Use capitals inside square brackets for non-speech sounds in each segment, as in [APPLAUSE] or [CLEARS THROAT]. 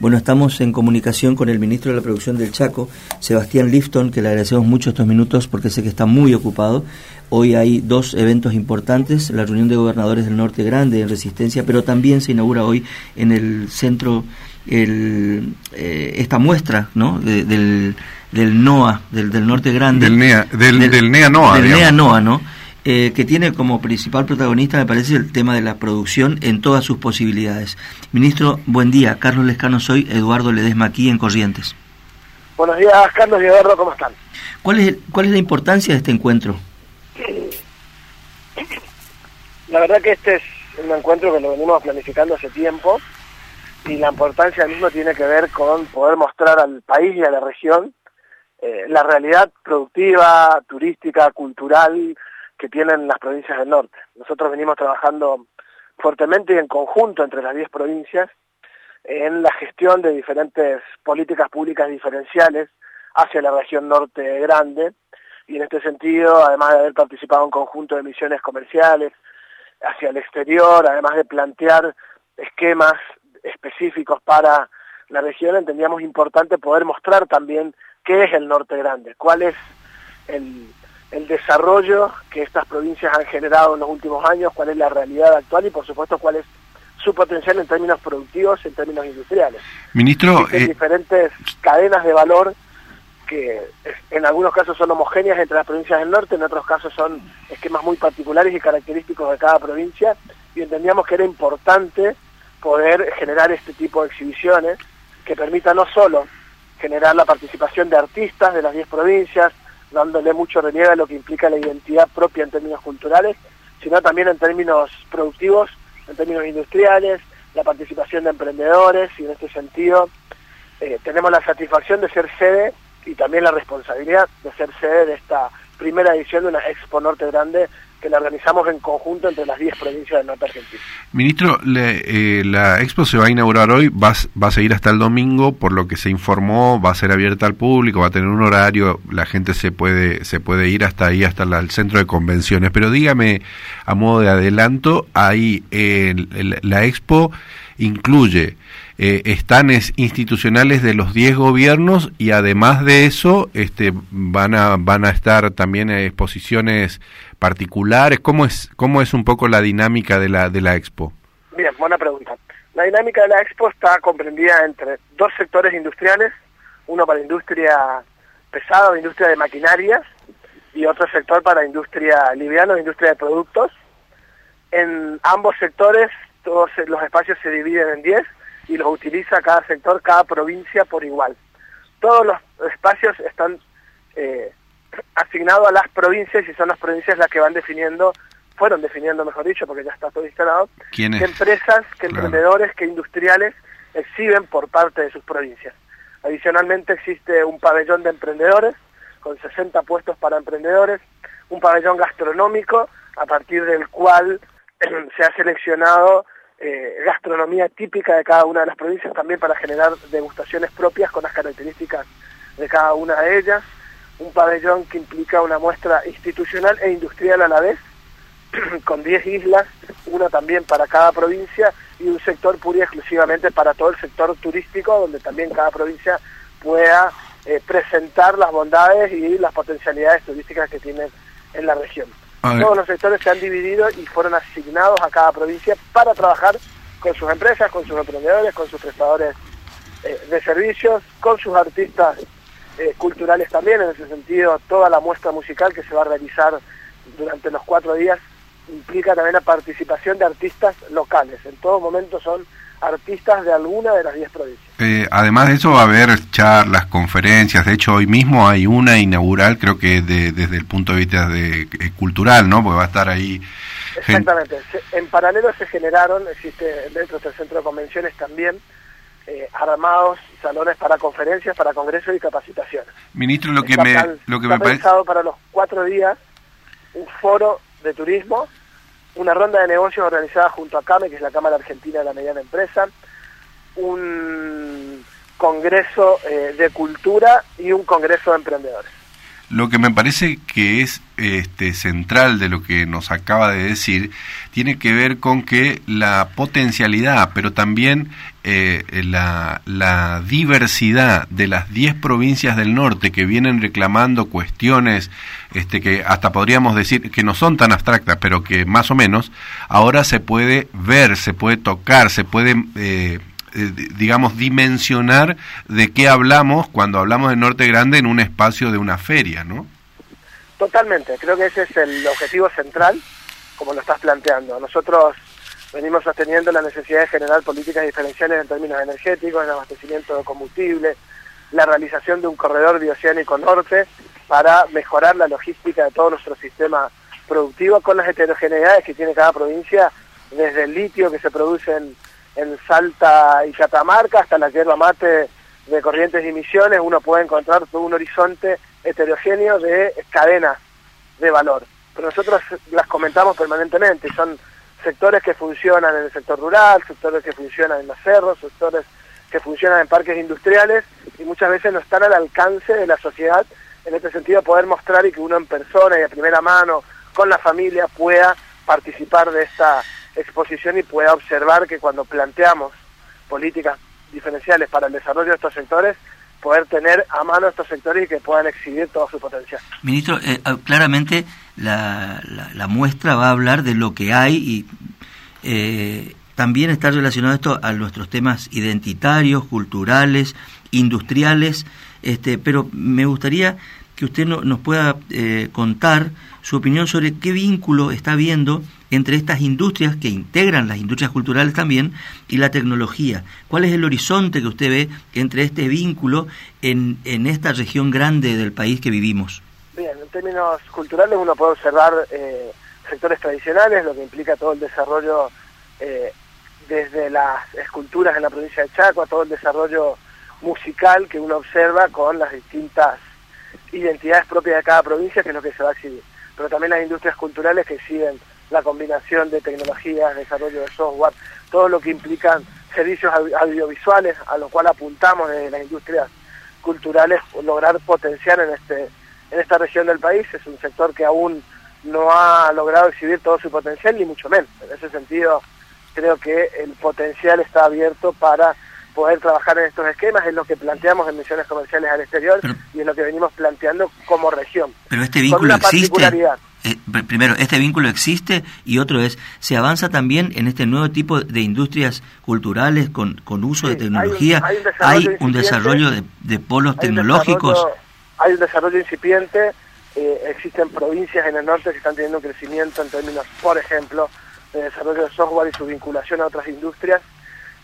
Bueno, estamos en comunicación con el ministro de la Producción del Chaco, Sebastián Lifton, que le agradecemos mucho estos minutos porque sé que está muy ocupado. Hoy hay dos eventos importantes, la reunión de gobernadores del Norte Grande en Resistencia, pero también se inaugura hoy en el centro el, eh, esta muestra ¿no? del, del NOA, del, del Norte Grande. Del NEA, del, NEA NOA. Del NEA NOA, ¿no? Eh, que tiene como principal protagonista, me parece, el tema de la producción en todas sus posibilidades. Ministro, buen día. Carlos Lescano, soy Eduardo Ledesma aquí en Corrientes. Buenos días, Carlos y Eduardo, ¿cómo están? ¿Cuál es, ¿Cuál es la importancia de este encuentro? La verdad que este es un encuentro que lo venimos planificando hace tiempo y la importancia mismo tiene que ver con poder mostrar al país y a la región eh, la realidad productiva, turística, cultural, que tienen las provincias del norte. Nosotros venimos trabajando fuertemente y en conjunto entre las 10 provincias en la gestión de diferentes políticas públicas diferenciales hacia la región norte grande y en este sentido, además de haber participado en conjunto de misiones comerciales hacia el exterior, además de plantear esquemas específicos para la región, entendíamos importante poder mostrar también qué es el norte grande, cuál es el, el desarrollo que estas provincias han generado en los últimos años, cuál es la realidad actual y por supuesto cuál es su potencial en términos productivos, en términos industriales. Ministro, eh, diferentes cadenas de valor que en algunos casos son homogéneas entre las provincias del norte, en otros casos son esquemas muy particulares y característicos de cada provincia, y entendíamos que era importante poder generar este tipo de exhibiciones que permita no solo generar la participación de artistas de las 10 provincias, dándole mucho relieve a lo que implica la identidad propia en términos culturales, sino también en términos productivos, en términos industriales, la participación de emprendedores y en este sentido eh, tenemos la satisfacción de ser sede y también la responsabilidad de ser sede de esta primera edición de una Expo Norte Grande que la organizamos en conjunto entre las 10 provincias del norte argentino. Ministro, eh, la expo se va a inaugurar hoy, va, va, a seguir hasta el domingo, por lo que se informó, va a ser abierta al público, va a tener un horario, la gente se puede, se puede ir hasta ahí, hasta el centro de convenciones. Pero dígame, a modo de adelanto, ahí la expo incluye eh, estanes institucionales de los 10 gobiernos y además de eso este, van, a, van a estar también exposiciones particulares? ¿Cómo es, cómo es un poco la dinámica de la, de la expo? Bien, buena pregunta. La dinámica de la expo está comprendida entre dos sectores industriales, uno para industria pesada industria de maquinarias y otro sector para industria liviana industria de productos. En ambos sectores todos los espacios se dividen en 10 y los utiliza cada sector, cada provincia por igual. Todos los espacios están eh, asignado a las provincias y son las provincias las que van definiendo, fueron definiendo mejor dicho, porque ya está todo instalado, qué empresas, qué emprendedores, qué industriales exhiben por parte de sus provincias. Adicionalmente existe un pabellón de emprendedores con 60 puestos para emprendedores, un pabellón gastronómico a partir del cual [CLEARS THROAT] se ha seleccionado eh, gastronomía típica de cada una de las provincias también para generar degustaciones propias con las características de cada una de ellas un pabellón que implica una muestra institucional e industrial a la vez, [CLEARS THROAT] con 10 islas, una también para cada provincia y un sector pura y exclusivamente para todo el sector turístico, donde también cada provincia pueda eh, presentar las bondades y las potencialidades turísticas que tiene en la región. Todos los sectores se han dividido y fueron asignados a cada provincia para trabajar con sus empresas, con sus emprendedores, con sus prestadores eh, de servicios, con sus artistas eh, culturales también, en ese sentido toda la muestra musical que se va a realizar durante los cuatro días implica también la participación de artistas locales, en todo momento son artistas de alguna de las diez provincias. Eh, además de eso va a haber charlas, conferencias, de hecho hoy mismo hay una inaugural, creo que desde el punto de vista de, eh, cultural, ¿no? Porque va a estar ahí... Exactamente, en paralelo se generaron, existe dentro del centro de convenciones también, eh, armados salones para conferencias, para congresos y capacitaciones. Ministro, lo que me, lo que me pensado para los cuatro días un foro de turismo, una ronda de negocios organizada junto a CAME, que es la Cámara Argentina de la Mediana Empresa, un congreso eh, de cultura y un congreso de emprendedores. Lo que me parece que es este, central de lo que nos acaba de decir tiene que ver con que la potencialidad, pero también eh, la, la, diversidad de las 10 provincias del norte que vienen reclamando cuestiones este, que hasta podríamos decir que no son tan abstractas, pero que más o menos, ahora se puede ver, se puede tocar, se puede... Eh, eh, digamos, dimensionar de qué hablamos cuando hablamos de Norte Grande en un espacio de una feria, ¿no? Totalmente, creo que ese es el objetivo central, como lo estás planteando. Nosotros venimos sosteniendo la necesidad de generar políticas diferenciales en términos energéticos, en abastecimiento de combustible, la realización de un corredor bioceánico norte para mejorar la logística de todo nuestro sistema productivo con las heterogeneidades que tiene cada provincia, desde el litio que se produce en en Salta y Catamarca hasta la hierba mate de Corrientes y Misiones, uno puede encontrar todo un horizonte heterogéneo de cadenas de valor. Pero nosotros las comentamos permanentemente, son sectores que funcionan en el sector rural, sectores que funcionan en los cerros, sectores que funcionan en parques industriales y muchas veces no están al alcance de la sociedad en este sentido poder mostrar y que uno en persona y de primera mano con la familia pueda participar de esta exposición y pueda observar que cuando planteamos políticas diferenciales para el desarrollo de estos sectores, poder tener a mano estos sectores y que puedan exhibir todo su potencial. Ministro, eh, ah, claramente la, la, muestra va a hablar de lo que hay y eh, también está relacionado esto a nuestros temas identitarios, culturales, industriales, este, pero me gustaría que usted nos pueda eh, contar su opinión sobre qué vínculo está habiendo entre estas industrias que integran las industrias culturales también y la tecnología. ¿Cuál es el horizonte que usted ve entre este vínculo en, esta región grande del país que vivimos? Bien, en términos culturales uno puede observar eh, sectores tradicionales, lo que implica todo el desarrollo eh, desde las esculturas en la provincia de Chaco a todo el desarrollo musical que uno observa con las distintas identidades propias de cada provincia, que es lo que se va a exhibir. Pero también las industrias culturales que exhiben la combinación de tecnologías, desarrollo de software, todo lo que implican servicios audiovisuales, a lo cual apuntamos desde las industrias culturales, lograr potenciar en, este, en esta región del país. Es un sector que aún no ha logrado exhibir todo su potencial, ni mucho menos. En ese sentido, creo que el potencial está abierto para poder trabajar en estos esquemas, es lo que planteamos en misiones comerciales al exterior y es lo que venimos planteando como región. Pero este vínculo existe. Eh, primero, este vínculo existe y otro es, se avanza también en este nuevo tipo de industrias culturales con, con uso de tecnología. Hay un, desarrollo, de, polos tecnológicos. hay un desarrollo incipiente. Eh, existen provincias en el norte que están teniendo un crecimiento en términos, por ejemplo, de desarrollo de software y su vinculación a otras industrias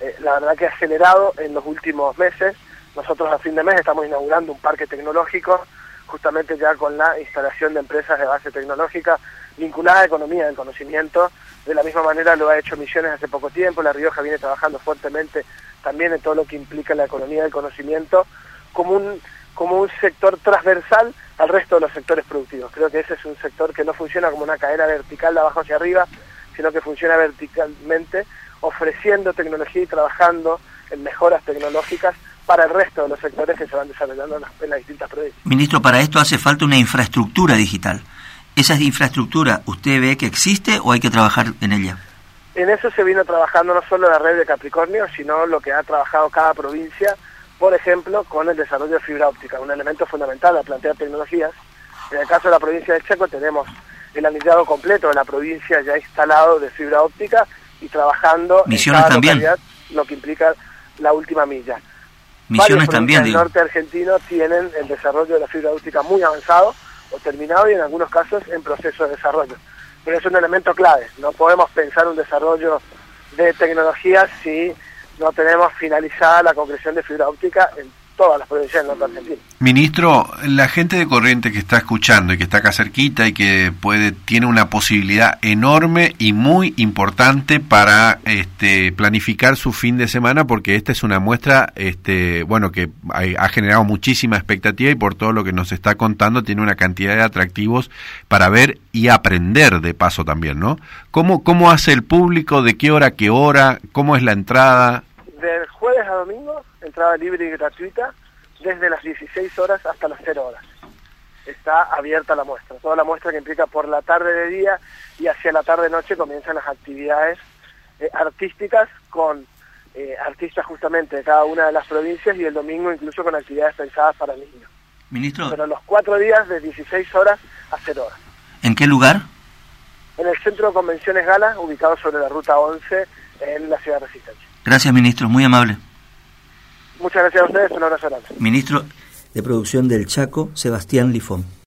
eh, la verdad que ha acelerado en los últimos meses. Nosotros a fin de mes estamos inaugurando un parque tecnológico, justamente ya con la instalación de empresas de base tecnológica vinculada a la economía del conocimiento. De la misma manera lo ha hecho Misiones hace poco tiempo, La Rioja viene trabajando fuertemente también en todo lo que implica la economía del conocimiento como un, como un sector transversal al resto de los sectores productivos. Creo que ese es un sector que no funciona como una cadena vertical de abajo hacia arriba, sino que funciona verticalmente ofreciendo tecnología y trabajando en mejoras tecnológicas para el resto de los sectores que se van desarrollando en las, distintas provincias. Ministro, para esto hace falta una infraestructura digital. ¿Esa infraestructura usted ve que existe o hay que trabajar en ella? En eso se vino trabajando no solo la red de Capricornio, sino lo que ha trabajado cada provincia, por ejemplo, con el desarrollo de fibra óptica, un elemento fundamental a plantear tecnologías. En el caso de la provincia de Checo tenemos el alillado completo de la provincia ya instalado de fibra óptica y trabajando Misiones en cada también. lo que implica la última milla. Misiones también. El norte argentino tienen el desarrollo de la fibra óptica muy avanzado o terminado y en algunos casos en proceso de desarrollo. Pero es un elemento clave. No podemos pensar un desarrollo de tecnología si no tenemos finalizada la concreción de fibra óptica en todas las provincias del norte argentino. Ministro, la gente de Corriente que está escuchando y que está acá cerquita y que puede tiene una posibilidad enorme y muy importante para este, planificar su fin de semana porque esta es una muestra este, bueno que ha, generado muchísima expectativa y por todo lo que nos está contando tiene una cantidad de atractivos para ver y aprender de paso también, ¿no? ¿Cómo, cómo hace el público? ¿De qué hora a qué hora? ¿Cómo es la entrada? Del jueves a domingo entrada libre y gratuita desde las 16 horas hasta las 0 horas. está abierta la muestra. Toda la muestra que implica por la tarde de día y hacia la tarde-noche comienzan las actividades eh, artísticas con eh, artistas justamente de cada una de las provincias y el domingo incluso con actividades pensadas para niños. Ministro. Pero los cuatro días de 16 horas a 0 horas. ¿En qué lugar? En el Centro de Convenciones Gala, ubicado sobre la Ruta 11 en la ciudad de Resistencia. Gracias, ministro. Muy amable. Muchas gracias a ustedes. Un abrazo grande. Ministro de Producción del Chaco, Sebastián Lifón.